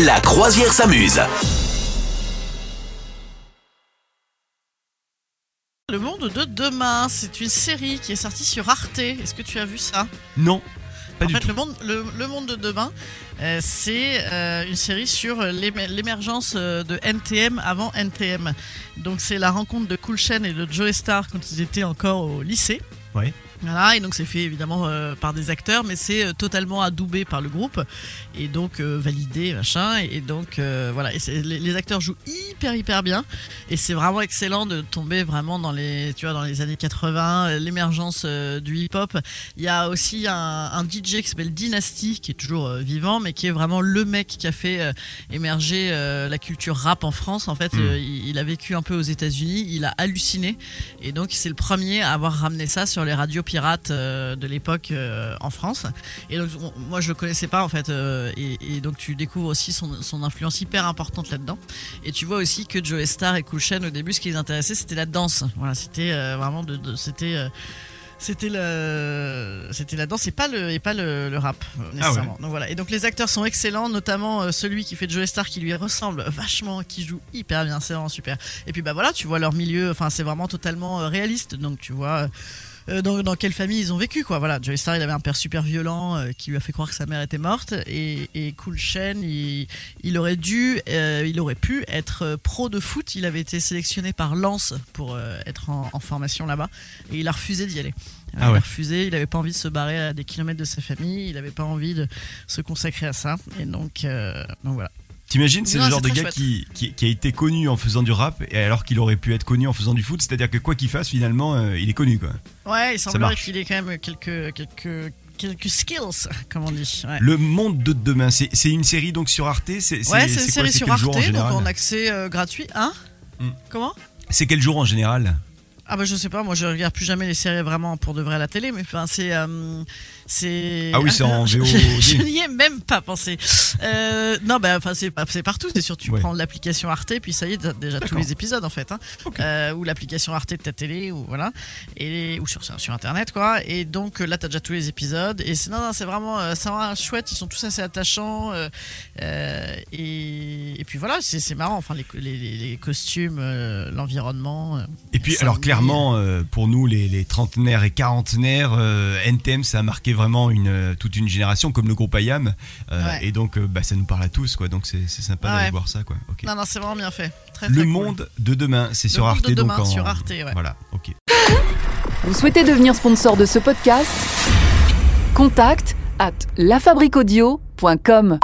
La croisière s'amuse. Le monde de demain, c'est une série qui est sortie sur Arte. Est-ce que tu as vu ça Non, pas En du fait, tout. le monde, le, le monde de demain, euh, c'est euh, une série sur l'émer- l'émergence euh, de NTM avant NTM. Donc c'est la rencontre de Cool Chain et de Joe Star quand ils étaient encore au lycée. Ouais. Voilà, et donc c'est fait évidemment euh, par des acteurs, mais c'est euh, totalement adoubé par le groupe et donc euh, validé, machin. Et, et donc euh, voilà, et les, les acteurs jouent hyper hyper bien et c'est vraiment excellent de tomber vraiment dans les, tu vois, dans les années 80, euh, l'émergence du hip-hop. Il y a aussi un, un DJ qui s'appelle Dynasty qui est toujours vivant, mais qui est vraiment le mec qui a fait émerger la culture rap en France. En fait, Mm. il, il a vécu un peu aux États-Unis, il a halluciné et donc c'est le premier à avoir ramené ça sur les radios pirates euh, de l'époque euh, en France. Et donc on- moi je le connaissais pas en fait, euh, et, et donc tu découvres aussi son, son influence hyper importante là-dedans. Et tu vois aussi que Joe Star et Chain, au début, ce qui les intéressait, c'était la danse. Voilà, c'était vraiment de, de- c'était c'était le c'était la danse et pas le et pas le, le rap euh, nécessairement. Donc voilà. Et donc les acteurs sont excellents, notamment celui qui fait Joe Star qui lui ressemble vachement, qui joue hyper bien, c'est vraiment super. Et puis bah voilà, tu vois leur milieu, enfin c'est vraiment totalement réaliste. Donc tu vois dans, dans quelle famille ils ont vécu quoi. Voilà Joey Star il avait un père super violent euh, qui lui a fait croire que sa mère était morte. Et, et Cool Chain il, il aurait dû euh, il aurait pu être euh, pro de foot. Il avait été sélectionné par Lens pour euh, être en, en formation là-bas. Et il a refusé d'y aller. Euh, Ah il ouais. a refusé, il avait pas envie de se barrer à des kilomètres de sa famille, il avait pas envie de se consacrer à ça. Et donc, euh, donc voilà. T'imagines, c'est le genre de gars qui, qui, qui a été connu en faisant du rap, et alors qu'il aurait pu être connu en faisant du foot, c'est-à-dire que quoi qu'il fasse, finalement, euh, il est connu, quoi. Ouais, il semblerait qu'il ait quand même quelques, quelques, quelques skills, comme on dit. Ouais. Le monde de demain, c'est une série donc sur Arte, c'est Ouais, c'est une série sur Arte, en donc en accès euh, gratuit. Hein? Hmm. Comment? C'est quel jour en général? Ah bah je sais pas, moi je regarde plus jamais les séries vraiment pour de vrai à la télé, mais enfin c'est euh, c'est. Ah oui, c'est en VOD. je- je n'y ai même pas pensé. Euh, non bah enfin c'est partout, c'est sûr tu Ouais. prends l'application Arte puis ça y est t'as déjà tous les épisodes en fait, hein. Euh, ou l'application Arte de ta télé ou voilà et ou sur sur internet quoi. Et donc là t'as déjà tous les épisodes et c'est non, non c'est vraiment c'est vraiment chouette, ils sont tous assez attachants et, et puis voilà c'est marrant enfin les, les, les- costumes, l'environnement. Et puis, alors oui. Clairement, euh, pour nous, les, les trentenaires et quarantenaires, euh, NTM, ça a marqué vraiment une, euh, toute une génération, comme le groupe IAM. euh, Ouais. Et donc, euh, bah, ça nous parle à tous, quoi. Donc, c'est sympa Ouais. d'aller voir ça, quoi. Non, non, c'est vraiment bien fait. Très, Le très cool. monde de demain, c'est sur monde Arte. de demain donc en- sur Arte, ouais. Voilà, ok. Vous souhaitez devenir sponsor de ce podcast? Contact à lafabriquaudio.com.